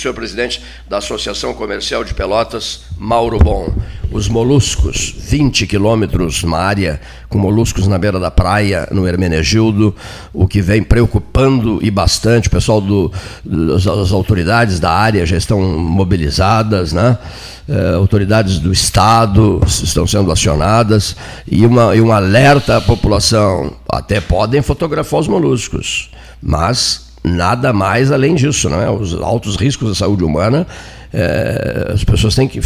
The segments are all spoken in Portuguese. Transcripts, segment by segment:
senhor presidente da Associação Comercial de Pelotas, Mauro Bom. Os moluscos, 20 quilômetros na área, com moluscos na beira da praia, no Hermenegildo, o que vem preocupando e bastante. O pessoal do, as autoridades da área já estão mobilizadas, né? Eh, autoridades do Estado estão sendo acionadas e, uma, e um alerta à população. Até podem fotografar os moluscos, mas nada mais além disso. Né? Os altos riscos da saúde humana, é, as pessoas têm que.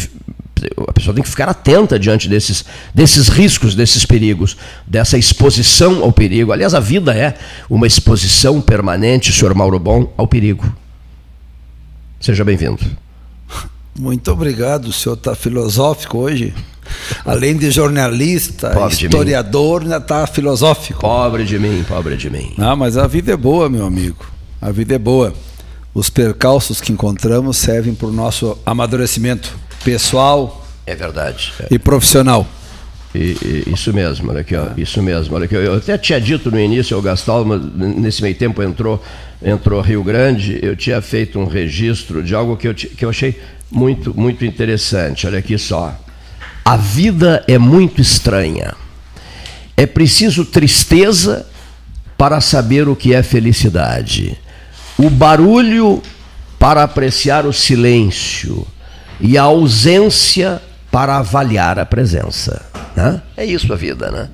A pessoa tem que ficar atenta diante desses, desses riscos, desses perigos, dessa exposição ao perigo. Aliás, a vida é uma exposição permanente, senhor Mauro Bom, ao perigo. Seja bem-vindo. Muito obrigado, o senhor está filosófico hoje. Além de jornalista, pobre historiador, ainda está filosófico. Pobre de mim, pobre de mim. Ah, mas a vida é boa, meu amigo. A vida é boa. Os percalços que encontramos servem para o nosso amadurecimento pessoal. É verdade. E profissional. E, e, isso mesmo, olha aqui, ó, isso mesmo. Olha aqui, eu até tinha dito no início ao Gastal, nesse meio tempo entrou, entrou Rio Grande, eu tinha feito um registro de algo que eu, que eu achei muito, muito interessante. Olha aqui só. A vida é muito estranha. É preciso tristeza para saber o que é felicidade o barulho para apreciar o silêncio e a ausência para avaliar a presença. Né? É isso a vida, né?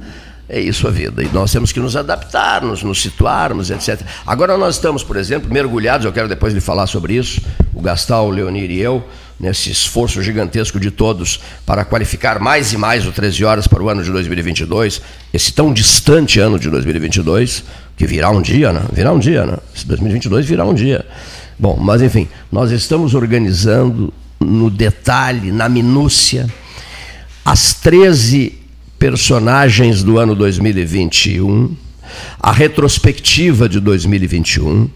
É isso a vida. E nós temos que nos adaptarmos, nos situarmos, etc. Agora nós estamos, por exemplo, mergulhados, eu quero depois lhe falar sobre isso, o Gastal, o Leonir e eu, nesse esforço gigantesco de todos para qualificar mais e mais o 13 horas para o ano de 2022, esse tão distante ano de 2022, que virá um dia, né? Virá um dia, né? Esse 2022 virá um dia. Bom, mas enfim, nós estamos organizando no detalhe, na minúcia, as 13 personagens do ano 2021, a retrospectiva de 2021,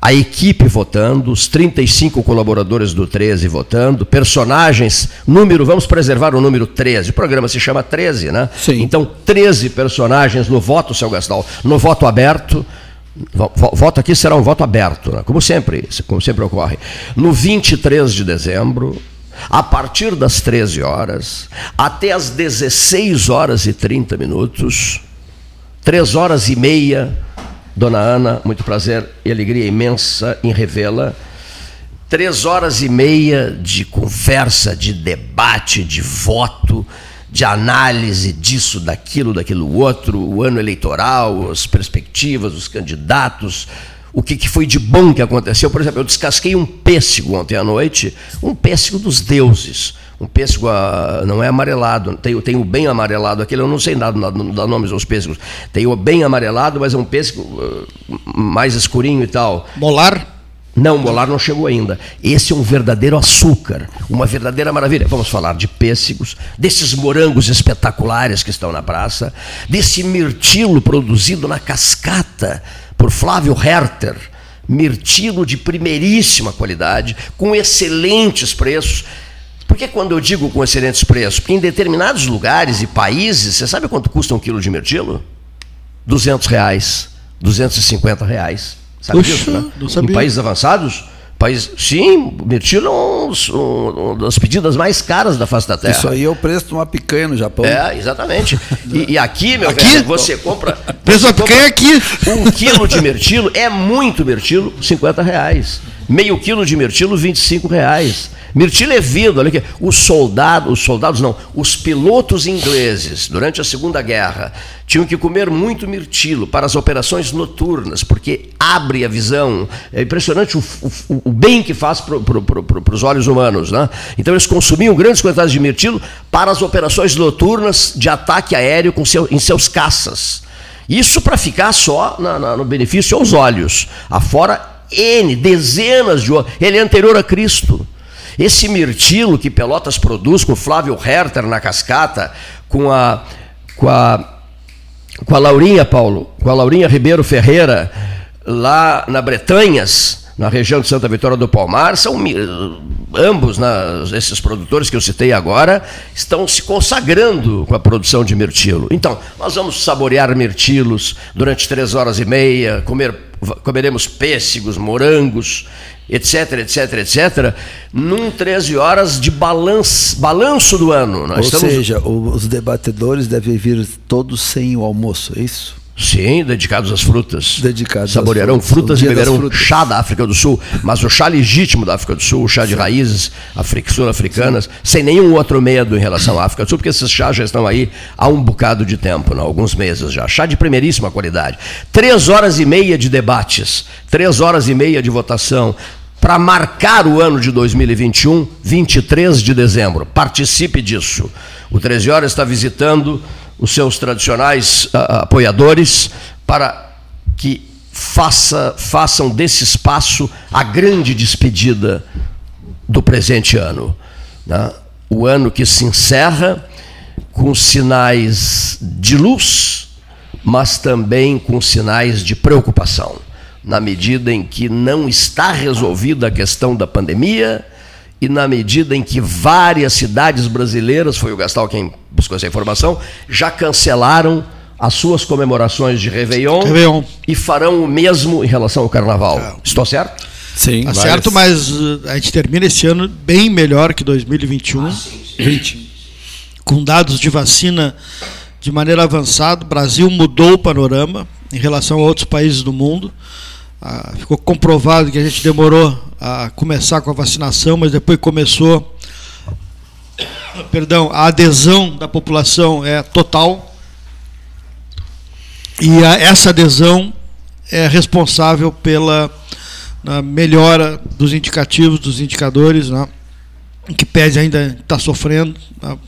a equipe votando, os 35 colaboradores do 13 votando, personagens, número, vamos preservar o número 13. O programa se chama 13, né? Sim. Então, 13 personagens no voto, seu Gastal, no voto aberto. Voto aqui será um voto aberto, né? como sempre, como sempre ocorre. No 23 de dezembro, a partir das 13 horas, até as 16 horas e 30 minutos, 3 horas e meia Dona Ana, muito prazer e alegria imensa em revê-la. Três horas e meia de conversa, de debate, de voto, de análise disso, daquilo, daquilo outro, o ano eleitoral, as perspectivas, os candidatos, o que, que foi de bom que aconteceu. Por exemplo, eu descasquei um pêssego ontem à noite, um pêssego dos deuses um pêssego não é amarelado, tem, tem o bem amarelado, aquele eu não sei nada, dá nomes aos pêssegos. Tem o bem amarelado, mas é um pêssego uh, mais escurinho e tal. Molar? Não, molar não chegou ainda. Esse é um verdadeiro açúcar, uma verdadeira maravilha. Vamos falar de pêssegos, desses morangos espetaculares que estão na praça, desse mirtilo produzido na cascata por Flávio Herter, mirtilo de primeiríssima qualidade, com excelentes preços por que quando eu digo com excelentes preços? Porque em determinados lugares e países, você sabe quanto custa um quilo de mirtilo? 200 reais, 250 reais. Sabe Puxa, disso, né? Em países avançados, país, sim, mirtilo é um, um, um, das pedidas mais caras da face da terra. Isso aí é o preço de uma picanha no Japão. É, exatamente. E, e aqui, meu aqui? velho, você compra. Preço da picanha é aqui. Um quilo de mirtilo é muito mirtilo, 50 reais. Meio quilo de mirtilo, 25 reais. Mirtilo é vindo, olha aqui. Os soldados, os soldados não, os pilotos ingleses, durante a Segunda Guerra, tinham que comer muito mirtilo para as operações noturnas, porque abre a visão. É impressionante o, o, o bem que faz para pro, pro, pro, os olhos humanos. Né? Então eles consumiam grandes quantidades de mirtilo para as operações noturnas de ataque aéreo com seu, em seus caças. Isso para ficar só na, na, no benefício aos olhos. Afora N, dezenas de outros. Ele é anterior a Cristo. Esse mirtilo que Pelotas produz com Flávio Herter na cascata, com a, com a, com a Laurinha, Paulo, com a Laurinha Ribeiro Ferreira, lá na Bretanhas, na região de Santa Vitória do Palmar, são ambos, né, esses produtores que eu citei agora, estão se consagrando com a produção de mirtilo. Então, nós vamos saborear mirtilos durante três horas e meia, comer comeremos pêssegos, morangos, etc, etc, etc, num 13 horas de balanço, balanço do ano. Nós Ou estamos... seja, os debatedores devem vir todos sem o almoço, é isso? Sim, dedicados às frutas. Dedicados Saborearão frutas, frutas e beberão frutas. chá da África do Sul, mas o chá legítimo da África do Sul, o chá de Sim. raízes sul-africanas, sem nenhum outro medo em relação à África do Sul, porque esses chás já estão aí há um bocado de tempo, não, alguns meses já. Chá de primeiríssima qualidade. Três horas e meia de debates, três horas e meia de votação, para marcar o ano de 2021, 23 de dezembro. Participe disso. O 13 Horas está visitando os seus tradicionais uh, apoiadores para que faça, façam desse espaço a grande despedida do presente ano. Né? O ano que se encerra com sinais de luz, mas também com sinais de preocupação, na medida em que não está resolvida a questão da pandemia e na medida em que várias cidades brasileiras, foi o Gastal quem buscou essa informação, já cancelaram as suas comemorações de Réveillon, Réveillon. e farão o mesmo em relação ao Carnaval. É. Estou certo? Sim. Está certo, mas uh, a gente termina esse ano bem melhor que 2021. Ah, sim, sim. 20. Com dados de vacina de maneira avançada, o Brasil mudou o panorama em relação a outros países do mundo. Ah, ficou comprovado que a gente demorou a começar com a vacinação, mas depois começou. Perdão, a adesão da população é total. E a, essa adesão é responsável pela melhora dos indicativos, dos indicadores, né, que pede ainda está sofrendo, né,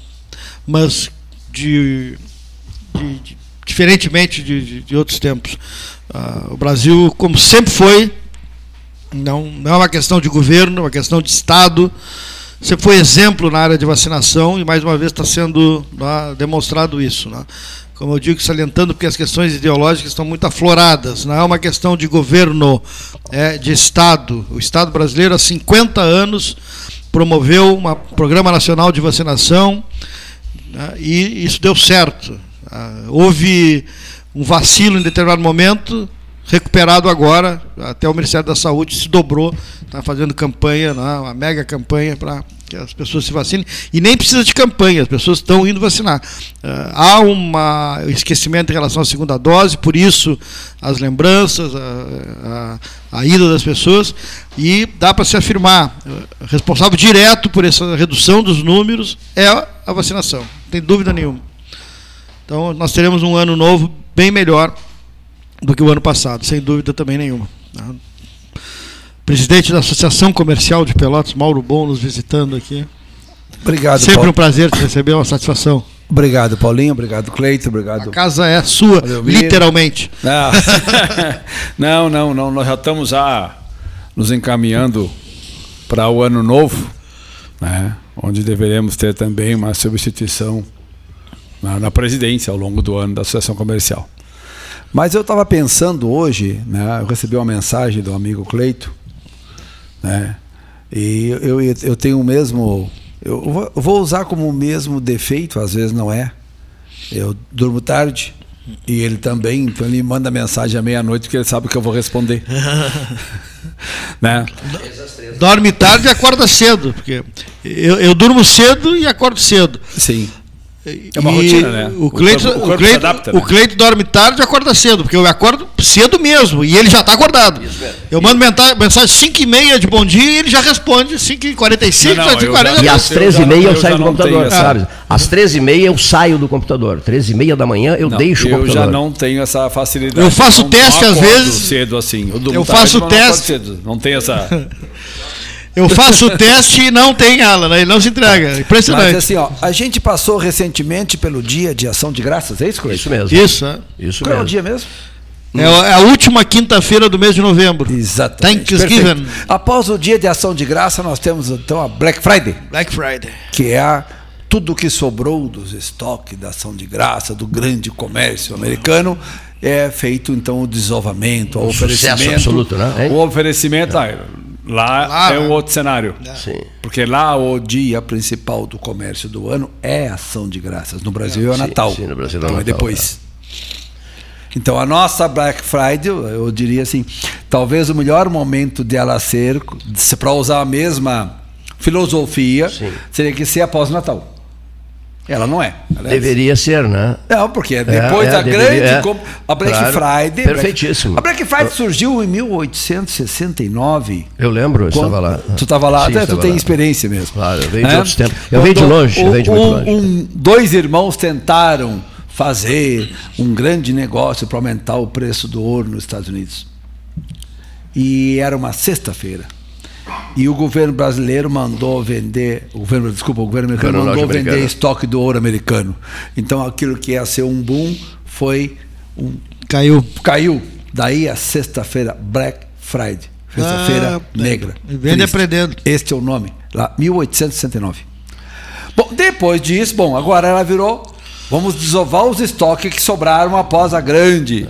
mas de, de, de, diferentemente de, outros tempos. Uh, o Brasil, como sempre foi, não, não é uma questão de governo, é uma questão de Estado. Você foi exemplo na área de vacinação e mais uma vez está sendo né, demonstrado isso. Né? Como eu digo, salientando porque as questões ideológicas estão muito afloradas. Não é uma questão de governo, é de Estado. O Estado brasileiro há 50 anos promoveu um programa nacional de vacinação né, e isso deu certo. Ah, houve um vacilo em determinado momento, recuperado agora, até o Ministério da Saúde se dobrou, está fazendo campanha, né, uma mega campanha para que as pessoas se vacinem, e nem precisa de campanha, as pessoas estão indo vacinar. Uh, há um esquecimento em relação à segunda dose, por isso as lembranças, a, a, a ida das pessoas, e dá para se afirmar, responsável direto por essa redução dos números é a vacinação, não tem dúvida nenhuma. Então nós teremos um ano novo bem melhor do que o ano passado, sem dúvida também nenhuma. Presidente da Associação Comercial de Pelotas, Mauro Bom, nos visitando aqui. Obrigado, Sempre Paulo. um prazer te receber, uma satisfação. Obrigado, Paulinho. Obrigado, Cleito. Obrigado. A casa é sua, literalmente. Não, não, não. Nós já estamos já nos encaminhando para o ano novo, né? onde deveremos ter também uma substituição na, na presidência ao longo do ano da Associação Comercial. Mas eu estava pensando hoje, né, eu recebi uma mensagem do amigo Cleito, né, e eu, eu tenho o mesmo. Eu vou usar como o mesmo defeito, às vezes não é. Eu durmo tarde, e ele também, então ele manda mensagem à meia-noite porque ele sabe que eu vou responder. né? Dorme tarde e acorda cedo, porque eu, eu durmo cedo e acordo cedo. Sim. É uma e rotina, né? O Cleito, o, o, Cleito, adapta, né? o Cleito dorme tarde e acorda cedo, porque eu acordo cedo mesmo, e ele já está acordado. Eu mando mensagem 5 e meia de bom dia e ele já responde 5 e 45, não, não, 40 E às 13 e meia eu, eu saio do computador, sabe? Às 13 e meia eu saio do computador. 13 e meia da manhã eu não, deixo o computador. Eu já não tenho essa facilidade. Eu faço teste às vezes. cedo assim. Eu, eu faço teste. Não, não tenho essa. Eu faço o teste e não tem ela, né? ele não se entrega. Impressionante. Mas assim, ó, a gente passou recentemente pelo dia de ação de graças, é isso, Cleiton? Isso mesmo. Isso, é. Isso Qual mesmo. é o dia mesmo? É a última quinta-feira do mês de novembro. Exatamente. Thanksgiving. Após o dia de ação de graça, nós temos então a Black Friday. Black Friday. Que é a, tudo que sobrou dos estoques da ação de graça, do grande comércio americano, é feito então o desovamento, o oferecimento. absoluto, né? O oferecimento. É. Ah, Lá, lá é um outro cenário. É. Porque lá o dia principal do comércio do ano é ação de graças. No Brasil é, é o Natal. Sim, no Brasil é então, é Natal. É depois. Então a nossa Black Friday, eu diria assim, talvez o melhor momento dela ser, para usar a mesma filosofia, Sim. seria que ser após o Natal. Ela não é. Ela é Deveria ser, né? Não, porque é depois é, da deveria- grande. é. comp- a Black Claro. Friday. Perfeitíssimo. A Black Friday surgiu em 1869. Eu lembro, eu Quando- estava lá. Tu estava lá, Sim, até tu tem lá. experiência mesmo. Claro, eu venho de Né? outros tempos. Eu venho de longe, eu venho de muito um- longe. um- dois irmãos tentaram fazer um grande negócio para aumentar o preço do ouro nos Estados Unidos. E era uma sexta-feira. E o governo brasileiro mandou vender, o governo, desculpa, o governo americano mandou vender norte-americano. estoque do ouro americano. Então aquilo que ia ser um boom foi um Caiu. caiu. Daí a sexta-feira, Black Friday. Sexta-feira Ah, negra. vende aprendendo. Este é o nome. Lá, 1869. Bom, depois disso, bom, agora ela virou. Vamos desovar os estoques que sobraram após a grande.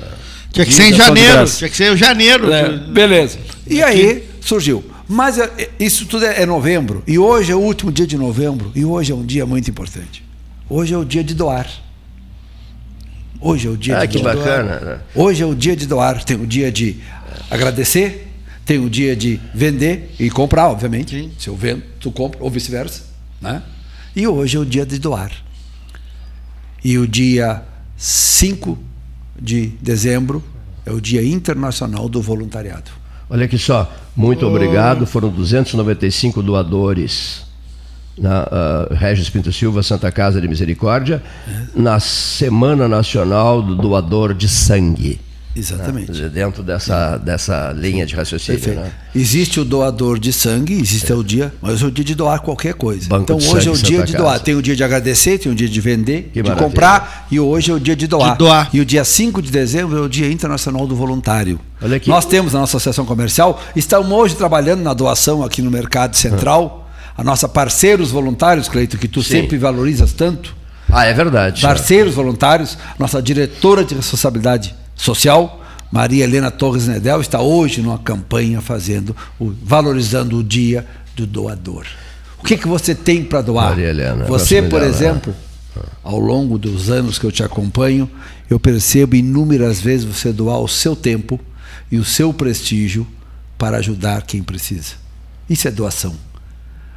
Tinha que ser em janeiro. Tinha que ser em janeiro. É, beleza. E aí surgiu. Mas é, isso tudo é, é novembro. E hoje é o último dia de novembro. E hoje é um dia muito importante. Hoje é o dia de doar. Hoje é o dia Ah, de que doar. bacana. né? Hoje é o dia de doar. Tem o dia de agradecer, tem o dia de vender e comprar, obviamente. Sim. Se eu vendo, tu compra, ou vice-versa. Né? E hoje é o dia de doar. E o dia 5 de dezembro é o Dia Internacional do Voluntariado. Olha aqui só, muito obrigado. Foram 295 doadores na ah, Regis Pinto Silva, Santa Casa de Misericórdia, na Semana Nacional do Doador de Sangue. Exatamente. Dentro dessa, dessa linha de raciocínio. Né? Existe o doador de sangue, existe o dia, mas é o dia de doar qualquer coisa. Banco então hoje é o dia Santa de Casa. doar. Tem o dia de agradecer, tem o dia de vender, Que de maravilha. comprar e hoje é o dia de doar. De doar. E o dia 5 de dezembro é o Dia Internacional do Voluntário. Olha aqui. Nós temos a nossa associação comercial, estamos hoje trabalhando na doação aqui no Mercado Central. A nossa parceiros voluntários, Cleito, que tu Sim. sempre valorizas tanto. Ah, é verdade. Parceiros voluntários, nossa diretora de responsabilidade social, Maria Helena Torres Nedel, está hoje numa campanha fazendo, valorizando o dia do doador. O que, que você tem para doar? Maria Helena, você, por dela, exemplo, ao longo dos anos que eu te acompanho, eu percebo inúmeras vezes você doar o seu tempo e o seu prestígio para ajudar quem precisa. Isso é doação.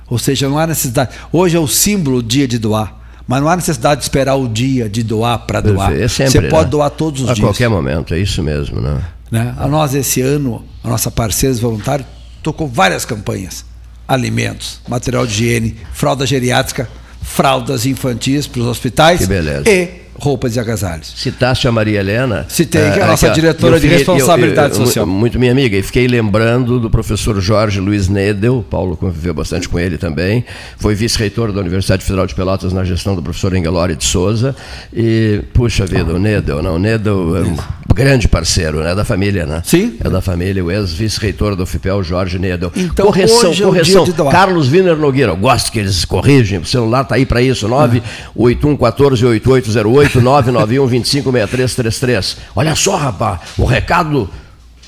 Ou seja, não há necessidade. Hoje é o símbolo do dia de doar. Mas não há necessidade de esperar o dia de doar para doar. Perfeito. É sempre, Você pode né? doar todos os A dias. qualquer momento, é isso mesmo. Né? Né? A nós, esse ano, a nossa parceiros voluntários tocou várias campanhas: alimentos, material de higiene, fralda geriátrica, fraldas infantis para os hospitais Que beleza. e roupas e agasalhos. Citaste a Maria Helena. Citei, que é a ah, nossa aqui, diretora de fiquei- responsabilidade eu- eu- social. Muito minha amiga. E fiquei lembrando do professor Jorge Luiz Nedel. Paulo conviveu bastante com ele também. Foi vice-reitor da Universidade Federal de Pelotas na gestão do professor Engelori de Souza. E, puxa vida, o Nedel, não, o Nedel é um grande parceiro, né? Da família, né? Sim. É da família, o ex-vice-reitor do FIPEL, Jorge Nedel. Então, correção, hoje é correção. Carlos Wiener Nogueira, eu gosto que eles corrigem, o celular está aí para isso, 981148808, 991256333. Olha só, rapaz, o recado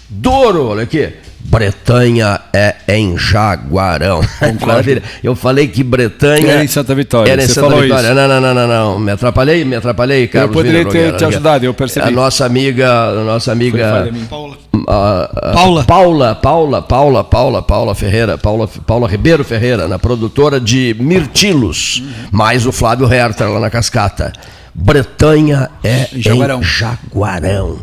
Douro, olha aqui. Bretanha é em Jaguarão. Maravilha. Eu falei que Bretanha Era em Santa Vitória, Era em você Santa falou Vitória. isso. Não, não, não, não, não. Me atrapalhei, me atrapalhei, Carlos. poderia Wiener ter te ajudado, eu percebi. A nossa amiga, a nossa amiga. Paula. a- a- Paula. Paula, Paula, Paula, Paula, Paula Ferreira, Paula, Paula Ribeiro Ferreira, na produtora de Mirtilos, mais o Flávio Herter lá na Cascata. Bretanha é Jaguarão. em Jaguarão.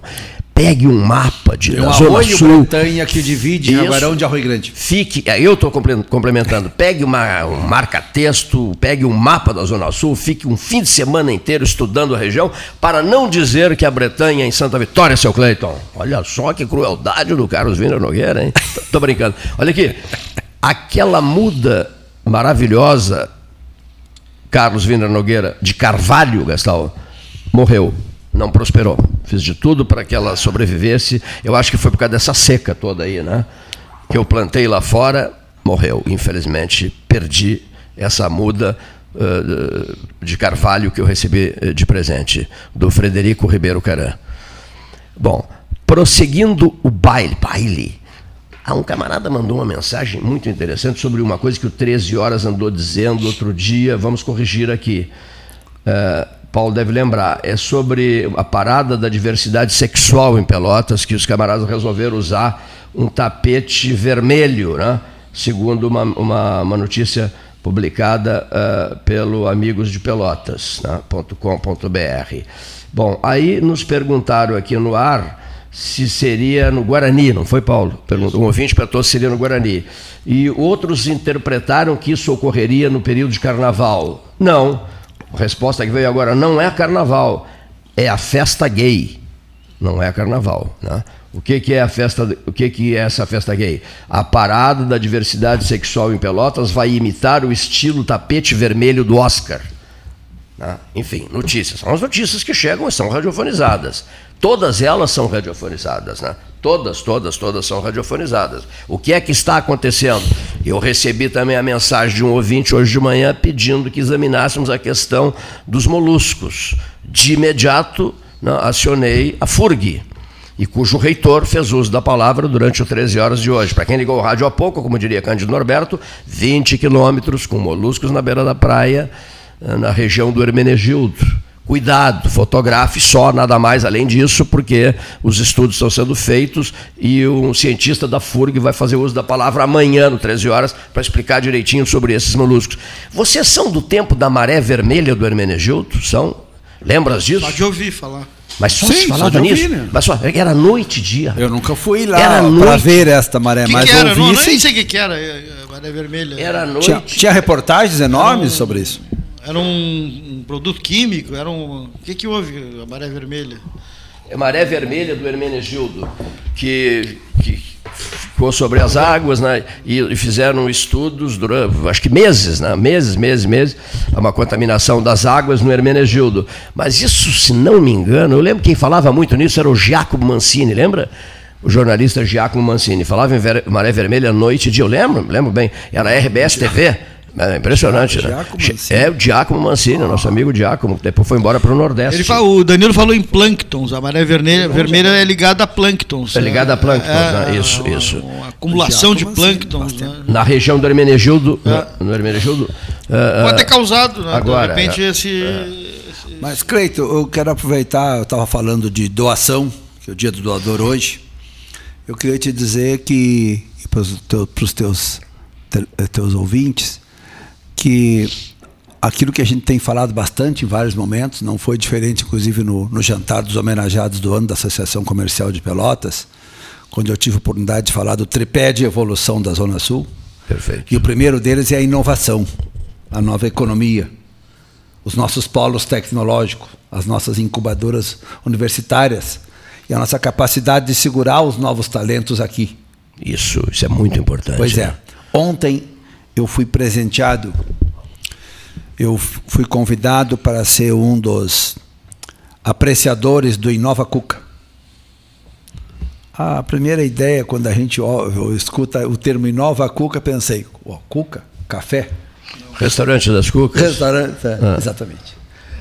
Pegue um mapa de Tem da um Zona Sul. Bretanha que divide Isso. Jaguarão de Arroio Grande. Fique, é, eu estou complementando. Pegue uma, um marca-texto, pegue um mapa da Zona Sul, fique um fim de semana inteiro estudando a região, para não dizer que a Bretanha é em Santa Vitória, seu Cleiton. Olha só que crueldade do Carlos Wiener Nogueira, hein? Tô brincando. Olha aqui, aquela muda maravilhosa, Carlos Wiener Nogueira, de Carvalho, Gastal, morreu. Não prosperou. Fiz de tudo para que ela sobrevivesse. Eu acho que foi por causa dessa seca toda aí, né? Que eu plantei lá fora, morreu. Infelizmente, perdi essa muda eh, de carvalho que eu recebi eh, de presente, do Frederico Ribeiro Caran. Bom, prosseguindo o baile, baile. Ah, um camarada mandou uma mensagem muito interessante sobre uma coisa que o 13 Horas andou dizendo outro dia, vamos corrigir aqui. Ah, Paulo deve lembrar, é sobre a parada da diversidade sexual em Pelotas, que os camaradas resolveram usar um tapete vermelho, né? segundo uma, uma, uma notícia publicada uh, pelo Amigos de Pelotas.com.br. Né? Bom, aí nos perguntaram aqui no ar se seria no Guarani, não foi, Paulo? Um ouvinte perguntou se seria no Guarani. E outros interpretaram que isso ocorreria no período de carnaval. Não. A resposta que veio agora não é carnaval, é a festa gay. Não é carnaval. Né? O que, que é a festa? O que, que é essa festa gay? A parada da diversidade sexual em Pelotas vai imitar o estilo tapete vermelho do Oscar. Né? Enfim, notícias. São as notícias que chegam e são radiofonizadas. Todas elas são radiofonizadas, né? Todas, todas, todas são radiofonizadas. O que é que está acontecendo? Eu recebi também a mensagem de um ouvinte hoje de manhã pedindo que examinássemos a questão dos moluscos. De imediato, né, acionei a FURG, e cujo reitor fez uso da palavra durante o 13 horas de hoje. Para quem ligou o rádio há pouco, como diria Cândido Norberto, 20 quilômetros com moluscos na beira da praia, na região do Hermenegildo Cuidado, fotografe só, nada mais além disso, porque os estudos estão sendo feitos e um cientista da FURG vai fazer uso da palavra amanhã, no 13 horas, para explicar direitinho sobre esses moluscos. Vocês são do tempo da maré vermelha do Hermenegildo? São? Lembras disso? Pode ouvir falar. Mas só Sim, se falava só nisso. Ouvir, né? Mas só, era noite e dia. Eu nunca fui lá para ver esta maré, que mas que era? ouvi. Não, nem sei o que, que era, maré vermelha. Era noite. Tinha, tinha reportagens enormes um, sobre isso. Era um, um, produto químico? Era um. O que, que houve, a maré vermelha? É maré vermelha do Hermenegildo, que, que ficou sobre as águas, né? E, fizeram estudos durante, acho que meses, né? Meses, meses, meses, uma contaminação das águas no Hermenegildo. Mas isso, se não me engano, eu lembro quem falava muito nisso era o Giacomo Mancini, lembra? O jornalista Giacomo Mancini falava em Maré Vermelha noite e dia, eu lembro, lembro bem, era a RBS TV. É impressionante, né? É o Diácono Mancini, nosso amigo Diácono, que depois foi embora para o Nordeste. Fala, o Danilo falou em plânctons, a maré vermelha, vermelha é ligada a plânctons. É ligada a plânctons, é, né? Isso, é, isso. Uma acumulação de plânctons. Né? Na região do Hermenegildo. É. No Hermenegildo. Uh, Pode ter causado, né? Agora, de repente, é. esse, esse. Mas, Cleito, eu quero aproveitar, eu estava falando de doação, que é o dia do doador hoje. Eu queria te dizer que, para os teus, teus, teus ouvintes, que aquilo que a gente tem falado bastante em vários momentos, não foi diferente, inclusive, no, no jantar dos homenageados do ano da Associação Comercial de Pelotas, quando eu tive a oportunidade de falar do tripé de evolução da Zona Sul. Perfeito. E o primeiro deles é a inovação, a nova economia, os nossos polos tecnológicos, as nossas incubadoras universitárias e a nossa capacidade de segurar os novos talentos aqui. Isso, isso é muito importante. Pois é. Né? Ontem eu fui presenteado, eu fui convidado para ser um dos apreciadores do Inova Cuca. A primeira ideia, quando a gente escuta o termo Inova Cuca, pensei, oh, Cuca? Café? Restaurante das Cucas? Restaurante, é, ah. exatamente.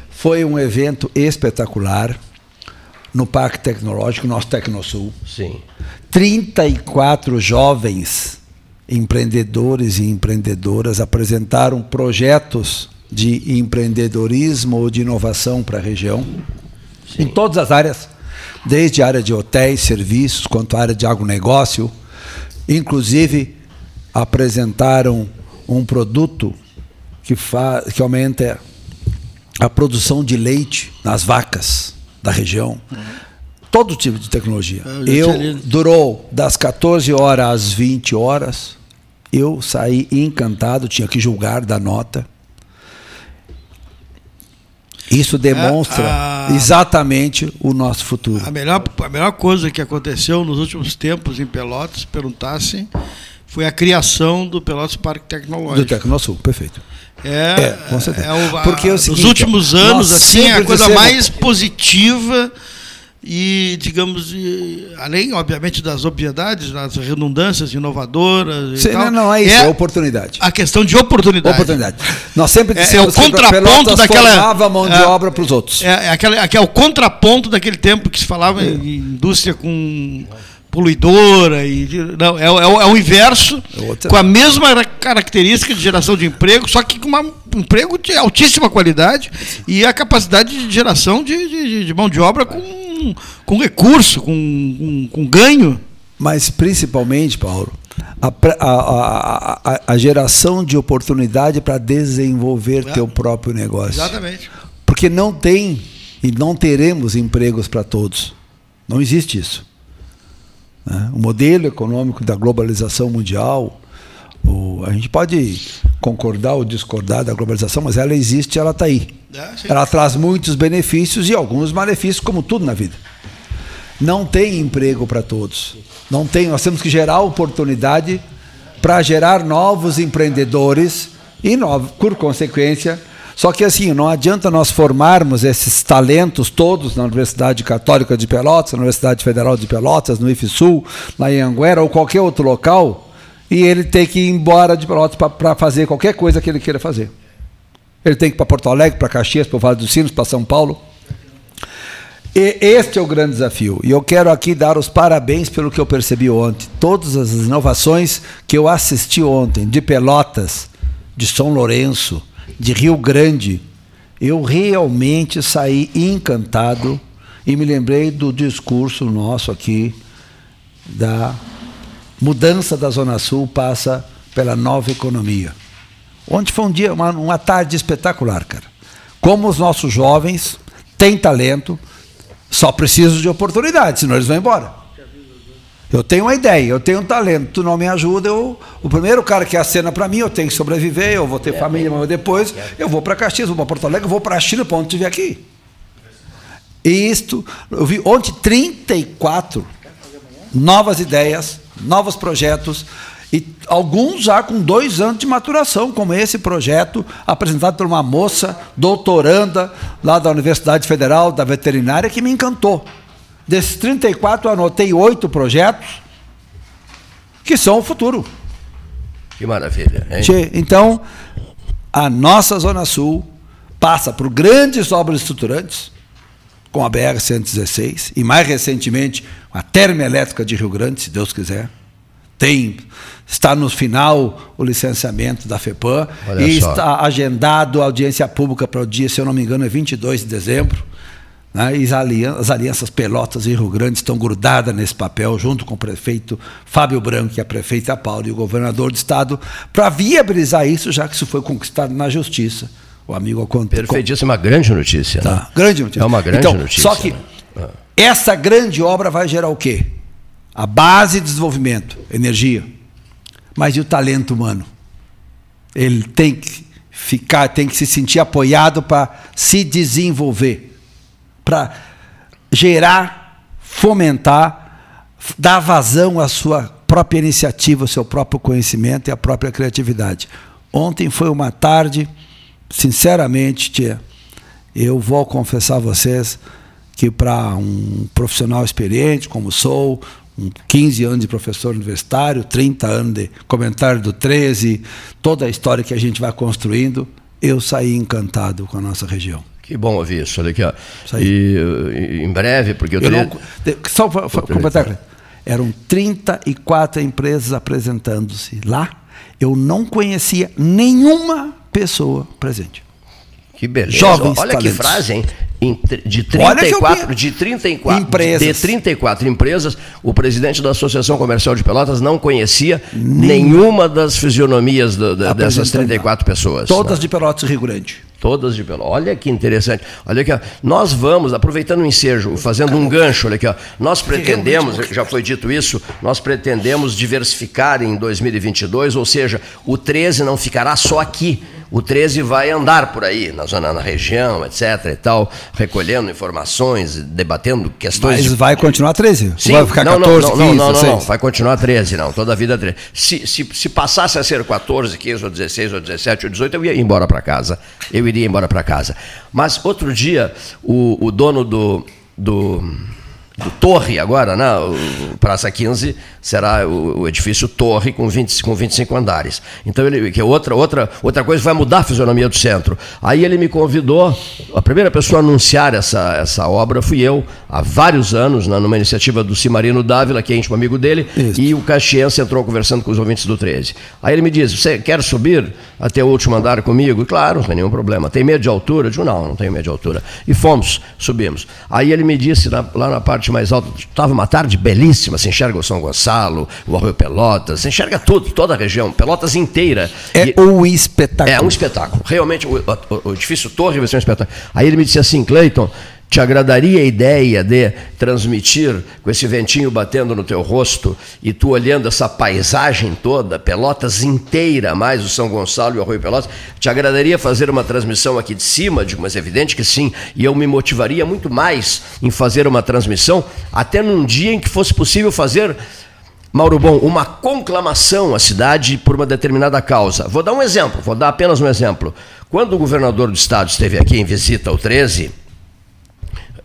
Foi um evento espetacular no Parque Tecnológico, nosso Tecnosul. Sim. 34 jovens empreendedores e empreendedoras apresentaram projetos de empreendedorismo ou de inovação para a região, Sim. em todas as áreas, desde a área de hotéis, serviços, quanto a área de agronegócio. Inclusive, apresentaram um produto que, faz, que aumenta a produção de leite nas vacas da região. Uhum todo tipo de tecnologia. Eu, eu durou das 14 horas às 20 horas, eu saí encantado, tinha que julgar da nota. Isso demonstra é, a, exatamente o nosso futuro. A melhor, a melhor coisa que aconteceu nos últimos tempos em Pelotas, perguntassem, foi a criação do Pelotas Parque Tecnológico. Do Tecnosul, perfeito. É, é, com certeza. É o, Porque é o seguinte, nos últimos anos, assim, a coisa mais positiva e, digamos, além, obviamente, das obviedades, das redundâncias inovadoras. Sim, tal, não, não, é isso, é, é, oportunidade. A questão de oportunidade. Oportunidade. Nós sempre dissemos é, é o contraponto daquela. mão de é, obra para os outros. É, é, aquela, é o contraponto daquele tempo que se falava em indústria com poluidora e não é, é, é o inverso com a mesma característica de geração de emprego só que com uma emprego de altíssima qualidade e a capacidade de geração de, de, de mão de obra com, com recurso, com, com, com ganho. Mas principalmente, Paulo, a, a, a, a geração de oportunidade para desenvolver é. teu próprio negócio. Exatamente. Porque não tem e não teremos empregos para todos. Não existe isso. Né? O modelo econômico da globalização mundial, o, a gente pode concordar ou discordar da globalização, mas ela existe ela está aí. É, ela traz muitos benefícios e alguns malefícios, como tudo na vida. Não tem emprego para todos. Não tem, nós temos que gerar oportunidade para gerar novos empreendedores e, por consequência, só que assim, não adianta nós formarmos esses talentos todos na Universidade Católica de Pelotas, na Universidade Federal de Pelotas, no IFSUL, em Anguera ou qualquer outro local, e ele ter que ir embora de Pelotas para fazer qualquer coisa que ele queira fazer. Ele tem que ir para Porto Alegre, para Caxias, para o Vale dos Sinos, para São Paulo. E este é o grande desafio. E eu quero aqui dar os parabéns pelo que eu percebi ontem. Todas as inovações que eu assisti ontem, de Pelotas, de São Lourenço, de Rio Grande, eu realmente saí encantado e me lembrei do discurso nosso aqui da mudança da Zona Sul passa pela nova economia. Ontem foi um dia, uma, uma tarde espetacular, cara. Como os nossos jovens têm talento, só precisam de oportunidade, senão eles vão embora. Eu tenho uma ideia, eu tenho um talento, tu não me ajuda, eu, o primeiro cara que acena para mim, eu tenho que sobreviver, eu vou ter é, família, mas depois eu vou para Caxias, vou para Porto Alegre, eu vou para a China, para onde estiver aqui. E isto, eu vi ontem 34 novas ideias, novos projetos, e alguns já com dois anos de maturação, como esse projeto apresentado por uma moça doutoranda lá da Universidade Federal da Veterinária que me encantou. Desses 34, eu anotei oito projetos que são o futuro. Que maravilha. Hein? Então, a nossa Zona Sul passa por grandes obras estruturantes, com a BR-116, e mais recentemente, a termoelétrica de Rio Grande, se Deus quiser. Tem, está no final o licenciamento da FEPAM Olha e só. está agendado a audiência pública para o dia, se eu não me engano, é 22 de dezembro. Né? E as alianças Pelotas e Rio Grande estão grudadas nesse papel, junto com o prefeito Fábio Branco, que é prefeito da Paulo, e o governador do estado, para viabilizar isso, já que isso foi conquistado na justiça. O amigo Perfeitíssima, com... grande notícia. Tá. Né? Grande notícia. É uma grande então, notícia. Só que né? ah. essa grande obra vai gerar o quê? A base de desenvolvimento, energia. Mas e o talento humano? Ele tem que ficar, tem que se sentir apoiado para se desenvolver para gerar, fomentar, dar vazão à sua própria iniciativa, ao seu próprio conhecimento e à própria criatividade. Ontem foi uma tarde, sinceramente, tia, eu vou confessar a vocês que para um profissional experiente como sou, 15 anos de professor universitário, 30 anos de comentário do 13, toda a história que a gente vai construindo, eu saí encantado com a nossa região. Que bom ouvir isso. Olha aqui, ó. E, e, em breve, porque eu, eu teria... não, Só para completar, eram 34 empresas apresentando-se lá. Eu não conhecia nenhuma pessoa presente. Que beleza. Jovens Olha talentos. que frase, hein? De 34, de 34, empresas. de 34 empresas, o presidente da Associação Comercial de Pelotas não conhecia nenhuma das fisionomias do, da, dessas 34 pessoas. Todas né? de Pelotas e Rio Grande. Todas de Pelotas. Olha que interessante. Olha aqui, ó. nós vamos, aproveitando o ensejo, fazendo um gancho, olha aqui, ó. nós pretendemos, já foi dito isso, nós pretendemos diversificar em 2022, ou seja, o 13 não ficará só aqui o 13 vai andar por aí, na zona, na região, etc e tal, recolhendo informações, debatendo questões. Mas de... vai continuar 13? Sim, vai ficar não, 14, não, não, 15, não, não, não, vai continuar 13, não, toda a vida 13. Se, se, se passasse a ser 14, 15, ou 16, ou 17, ou 18, eu ia embora para casa. Eu iria embora para casa. Mas outro dia, o, o dono do, do do Torre agora, né? O Praça 15 será o, o, edifício Torre com, 20, com 25 andares. Então ele que é outra outra outra coisa vai mudar a fisionomia do centro. Aí ele me convidou, a primeira pessoa a anunciar essa essa obra fui eu, há vários anos, né, numa iniciativa do Cimarino Dávila, que é íntimo amigo dele, Isso. e o Caxiense entrou conversando com os ouvintes do 13. Aí ele me disse: "Você quer subir até o último andar comigo?" Claro, não tem nenhum problema. Tem medo de altura? Eu digo: "Não, não tenho medo de altura." E fomos, subimos. Aí ele me disse lá na parte mais alta, estava uma tarde belíssima, se enxerga o São Gonçalo, o Arroio Pelotas, se enxerga tudo, toda a região, Pelotas inteira. É e, um espetáculo. É um espetáculo. Realmente, o, o, o edifício Torre vai ser um espetáculo. Aí ele me disse assim, Cleiton, te agradaria a ideia de transmitir com esse ventinho batendo no teu rosto e tu olhando essa paisagem toda, Pelotas inteira, mais o São Gonçalo e o Arroio Pelotas? Te agradaria fazer uma transmissão aqui de cima? Digo, mas é evidente que sim. E eu me motivaria muito mais em fazer uma transmissão, até num dia em que fosse possível fazer Mauro Bom, uma conclamação à cidade por uma determinada causa. Vou dar um exemplo, vou dar apenas um exemplo. Quando o governador do estado esteve aqui em visita ao 13,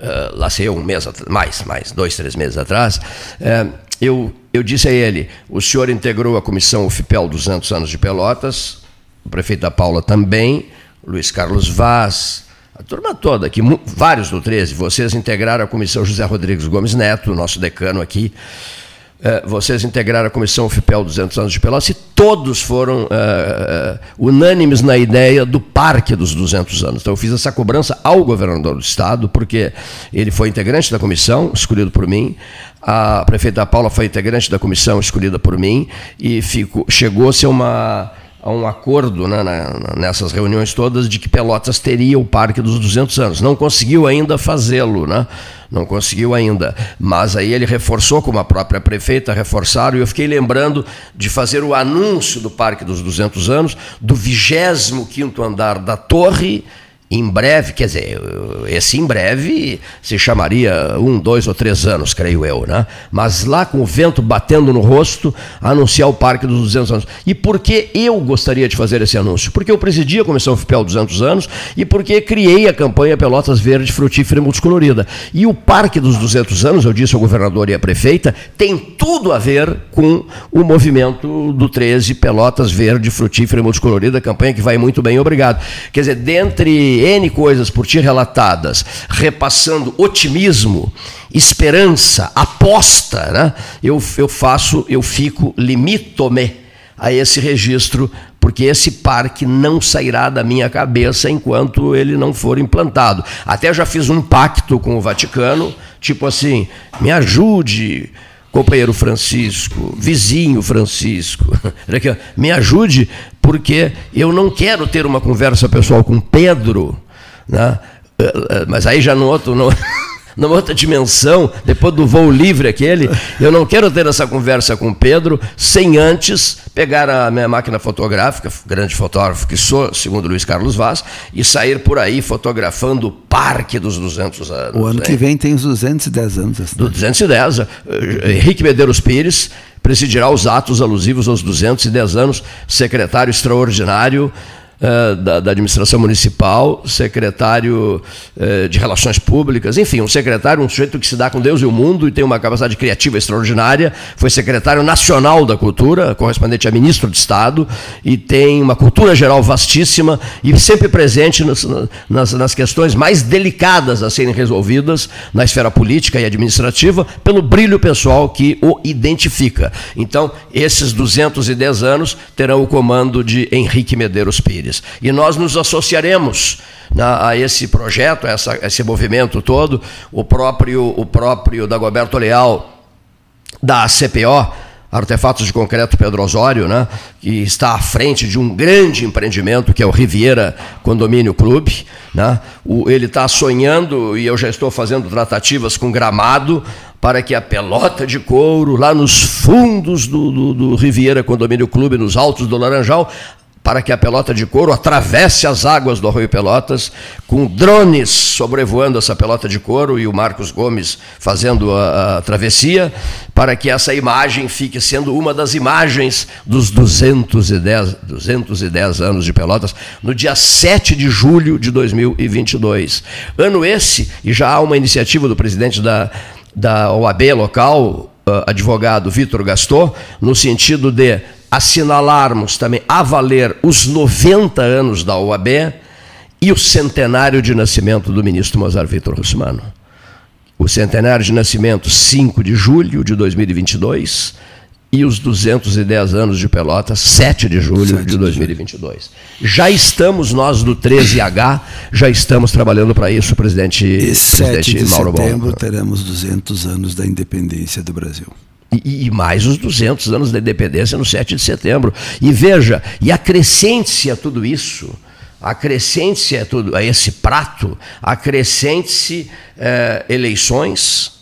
uh, lá sei eu, um mês, mais, mais, dois, três meses atrás, uh, eu, eu disse a ele, o senhor integrou a comissão UFPEL 200 anos de Pelotas, o prefeito da Paula também, Luiz Carlos Vaz, a turma toda aqui, vários do 13, vocês integraram a comissão José Rodrigues Gomes Neto, nosso decano aqui, vocês integraram a comissão FIPEL 200 anos de Pelotas e todos foram uh, unânimes na ideia do parque dos 200 anos. Então eu fiz essa cobrança ao governador do estado, porque ele foi integrante da comissão, escolhido por mim, a prefeita Paula foi integrante da comissão, escolhida por mim, e chegou-se a uma a um acordo né, nessas reuniões todas de que Pelotas teria o Parque dos 200 anos. Não conseguiu ainda fazê-lo, né? não conseguiu ainda. Mas aí ele reforçou, como a própria prefeita reforçaram, e eu fiquei lembrando de fazer o anúncio do Parque dos 200 anos, do 25º andar da torre, em breve, quer dizer, esse em breve se chamaria um, dois ou três anos, creio eu, né? Mas lá com o vento batendo no rosto, anunciar o Parque dos 200 anos. E por que eu gostaria de fazer esse anúncio? Porque eu presidi a Comissão FIPEL 200 anos e porque criei a campanha Pelotas Verde, Frutífera e Multicolorida. E o Parque dos 200 anos, eu disse ao governador e à prefeita, tem tudo a ver com o movimento do 13 Pelotas Verde, Frutífera e Multicolorida, campanha que vai muito bem, obrigado. Quer dizer, dentre N coisas por ti relatadas, repassando otimismo, esperança, aposta, né? eu, eu faço, eu fico, limito-me a esse registro, porque esse parque não sairá da minha cabeça enquanto ele não for implantado. Até já fiz um pacto com o Vaticano, tipo assim, me ajude companheiro Francisco, vizinho Francisco, me ajude, porque eu não quero ter uma conversa pessoal com Pedro, né? Eh, eh, mas aí já no outro. No... numa outra dimensão, depois do voo livre aquele, eu não quero ter essa conversa com Pedro sem antes pegar a minha máquina fotográfica, grande fotógrafo que sou, segundo Luiz Carlos Vaz, e sair por aí fotografando o Parque dos 200 anos. O ano né? que vem tem os 210 anos. Do 210. Eh, Henrique Medeiros Pires presidirá os atos alusivos aos 210 anos, secretário extraordinário eh, da, da, administração municipal, secretário uh, de relações públicas, enfim, um secretário, um sujeito que se dá com Deus e o mundo e tem uma capacidade criativa extraordinária, foi secretário nacional da cultura, correspondente a ministro de Estado, e tem uma cultura geral vastíssima e sempre presente nas, nas, nas questões mais delicadas a serem resolvidas na esfera política e administrativa, pelo brilho pessoal que o identifica. Então, esses 210 anos terão o comando de Henrique Medeiros Pires. E nós nos associaremos na, a esse projeto, a, essa, a esse movimento todo. O próprio, o próprio Dagoberto Leal, da CPO, Artefatos de Concreto Pedro Osório, né, que está à frente de um grande empreendimento que é o Riviera Condomínio Clube. Né, o, ele está sonhando, e eu já estou fazendo tratativas com gramado, para que a pelota de couro, lá nos fundos do, do, do Riviera Condomínio Clube, nos altos do Laranjal, para que a pelota de couro atravesse as águas do Arroio Pelotas, com drones sobrevoando essa pelota de couro e o Marcos Gomes fazendo a, a, travessia, para que essa imagem fique sendo uma das imagens dos 210, 210 anos de Pelotas, no dia 7 de julho de 2022. Ano esse, e já há uma iniciativa do presidente da da OAB local, uh, advogado Vitor Gaston, no sentido de assinalarmos também a valer os 90 anos da OAB e o centenário de nascimento do ministro Mozart Vitor Russmano. O centenário de nascimento, 5 de julho de 2022, e os 210 anos de Pelotas, 7 de julho 7 de 2022. Já estamos, nós do 13H, já estamos trabalhando para isso, presidente, e presidente 7 de Mauro setembro Bom. teremos 200 anos da independência do Brasil. E, e, mais os 200 anos da independência no 7 de setembro. E veja, e acrescente-se a tudo isso, acrescente-se a, tudo, a esse prato, acrescente-se eh, eleições,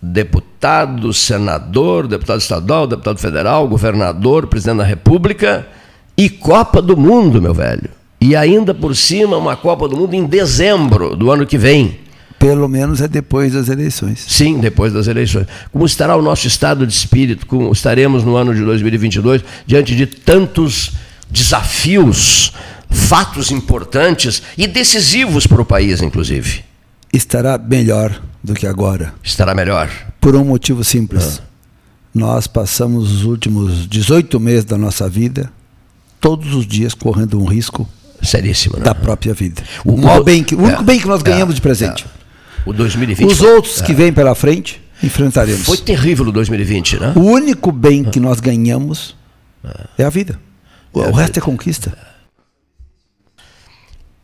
deputado, senador, deputado estadual, deputado federal, governador, presidente da República e Copa do Mundo, meu velho. E ainda por cima, uma Copa do Mundo em dezembro do ano que vem. Pelo menos é depois das eleições. Sim, depois das eleições. Como estará o nosso estado de espírito? Como estaremos no ano de 2022 diante de tantos desafios, fatos importantes e decisivos para o país, inclusive? Estará melhor do que agora. Estará melhor. Por um motivo simples. Ah. Nós passamos os últimos 18 meses da nossa vida todos os dias correndo um risco seríssimo né? da própria vida. O, o, bem que, o único é, bem que nós é, ganhamos é, de presente. É. O 2020. Os outros que é. vêm pela frente enfrentaremos. Foi terrível o 2020, né? O único bem que nós ganhamos é a vida. O, o resto é conquista.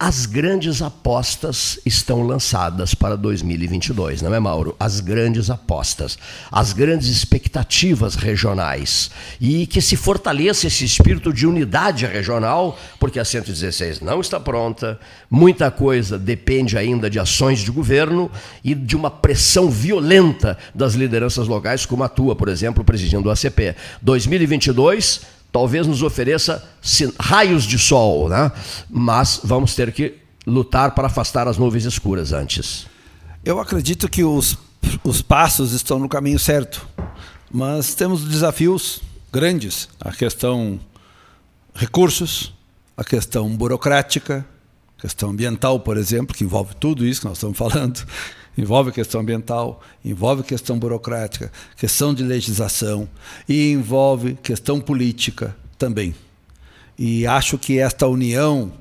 As grandes apostas estão lançadas para 2022, não é, Mauro? As grandes apostas, as grandes expectativas regionais. E que se fortaleça esse espírito de unidade regional, porque a 116 não está pronta, muita coisa depende ainda de ações de governo e de uma pressão violenta das lideranças locais, como a tua, por exemplo, presidindo o ACP. 2022 talvez nos ofereça raios de sol, né? mas vamos ter que lutar para afastar as nuvens escuras antes. Eu acredito que os, os passos estão no caminho certo, mas temos desafios grandes. A questão recursos, a questão burocrática, questão ambiental, por exemplo, que envolve tudo isso que nós estamos falando, envolve questão ambiental, envolve questão burocrática, questão de legislação e envolve questão política também. E acho que esta união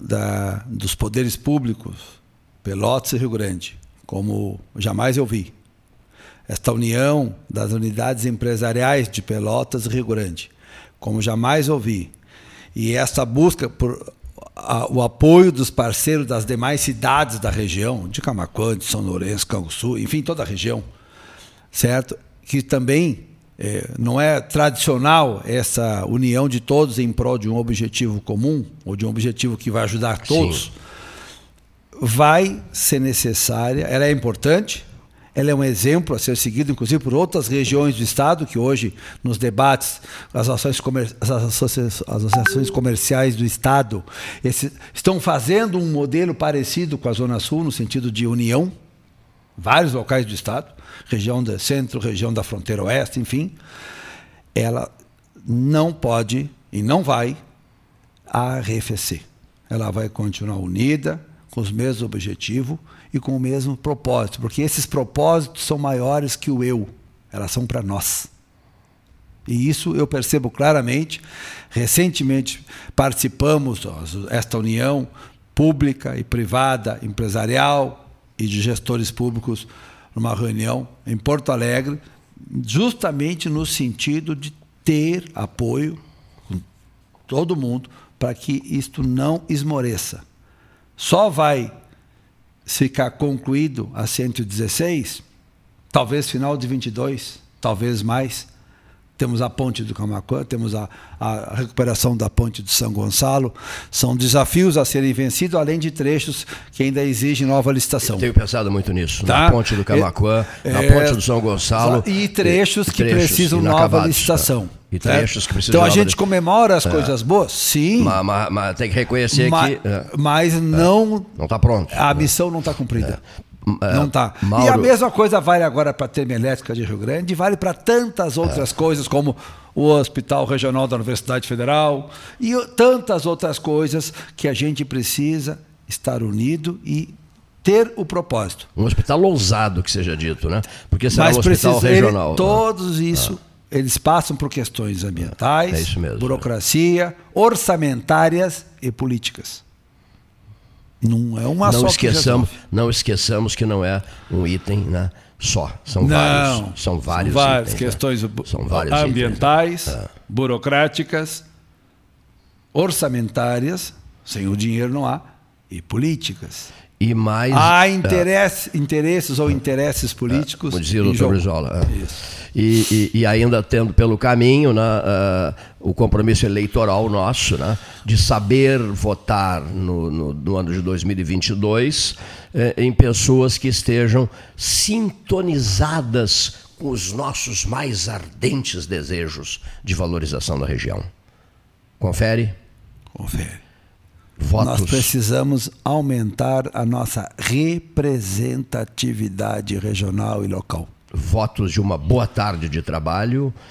da, dos poderes públicos, Pelotas e Rio Grande, como jamais eu vi, esta união das unidades empresariais de Pelotas e Rio Grande, como jamais ouvi, e essa busca por a, o apoio dos parceiros das demais cidades da região, de Camacuã, de São Lourenço, Canguçu, enfim, toda a região, certo? Que também é, não é tradicional essa união de todos em prol de um objetivo comum, ou de um objetivo que vai ajudar todos. Sim. Vai ser necessária, ela é importante, ela é um exemplo a ser seguido, inclusive, por outras regiões do Estado, que hoje, nos debates, as, ações associações, as associações comerciais do Estado esse, estão fazendo um modelo parecido com a Zona Sul, no sentido de união, vários locais do Estado, região do centro, região da fronteira oeste, enfim. Ela não pode e não vai arrefecer. Ela vai continuar unida, com os mesmos objetivos e com o mesmo propósito, porque esses propósitos são maiores que o eu, elas são para nós. E isso eu percebo claramente. Recentemente participamos desta união pública e privada, empresarial e de gestores públicos numa reunião em Porto Alegre, justamente no sentido de ter apoio com todo mundo para que isto não esmoreça. Só vai ficar concluído a 116, talvez final de 22, talvez mais. Temos a ponte do Camacuã, temos a, a recuperação da ponte de São Gonçalo. São desafios a serem vencidos, além de trechos que ainda exigem nova licitação. Eu tenho pensado muito nisso. Tá? Na ponte do Camacuã, é, na ponte do São Gonçalo. E trechos que trechos precisam nova licitação. Tá? E trechos que precisam Então a gente comemora as é. coisas boas? Sim. Mas, mas, mas, tem que reconhecer mas, que. É. Mas não. Não está pronto. A missão não está cumprida. É, não está. E a mesma coisa vale agora para a termoelétrica de Rio Grande, vale para tantas outras é. coisas, como o Hospital Regional da Universidade Federal e tantas outras coisas que a gente precisa estar unido e ter o propósito. Um hospital ousado, que seja dito, né? Porque será Mas um hospital ele- regional. né? todos isso, eles passam por questões ambientais, É isso mesmo, burocracia, orçamentárias e políticas. Não é uma não só esqueçamos, não esqueçamos que não é um item, né? Só, são Não. vários, são vários várias itens, né? questões bu- São vários itens. ambientais, burocráticas, orçamentárias, sem o dinheiro não há, e políticas. E mais Há é, interesse, interesses ou interesses políticos. como dizia o doutor. Brizola. é. Isso. E, e- e ainda tendo pelo caminho né, ah, o compromisso eleitoral nosso né, de saber votar no, no- no ano de 2022 eh, em pessoas que estejam sintonizadas com os nossos mais ardentes desejos de valorização da região. Confere? Confere. Votos. Nós precisamos aumentar a nossa representatividade regional e local. votos de uma boa tarde de trabalho